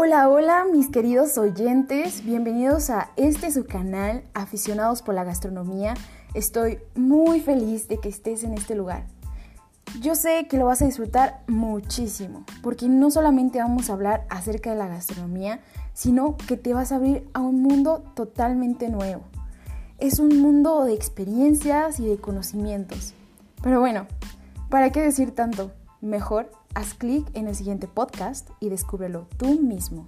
Hola, hola mis queridos oyentes, bienvenidos a este su canal, Aficionados por la Gastronomía. Estoy muy feliz de que estés en este lugar. Yo sé que lo vas a disfrutar muchísimo, porque no solamente vamos a hablar acerca de la gastronomía, sino que te vas a abrir a un mundo totalmente nuevo. Es un mundo de experiencias y de conocimientos. Pero bueno, ¿para qué decir tanto? Mejor haz clic en el siguiente podcast y descúbrelo tú mismo.